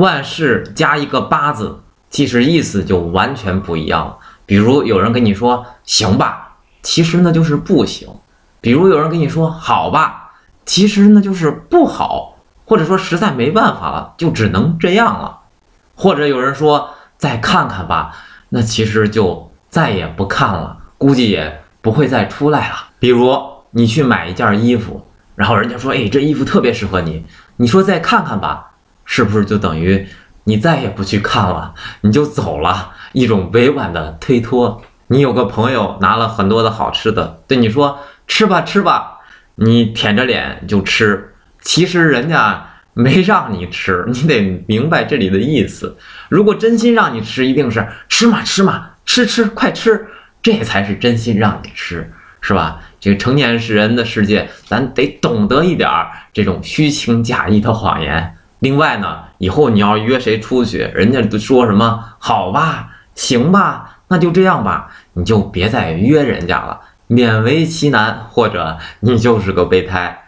万事加一个八字，其实意思就完全不一样了。比如有人跟你说行吧，其实那就是不行；比如有人跟你说好吧，其实那就是不好，或者说实在没办法了，就只能这样了。或者有人说再看看吧，那其实就再也不看了，估计也不会再出来了。比如你去买一件衣服，然后人家说，哎，这衣服特别适合你，你说再看看吧。是不是就等于你再也不去看了，你就走了？一种委婉的推脱。你有个朋友拿了很多的好吃的，对你说吃吧吃吧，你舔着脸就吃。其实人家没让你吃，你得明白这里的意思。如果真心让你吃，一定是吃嘛吃嘛，吃吃快吃，这才是真心让你吃，是吧？这个成年人的世界，咱得懂得一点儿这种虚情假意的谎言。另外呢，以后你要约谁出去，人家都说什么好吧，行吧，那就这样吧，你就别再约人家了，勉为其难，或者你就是个备胎。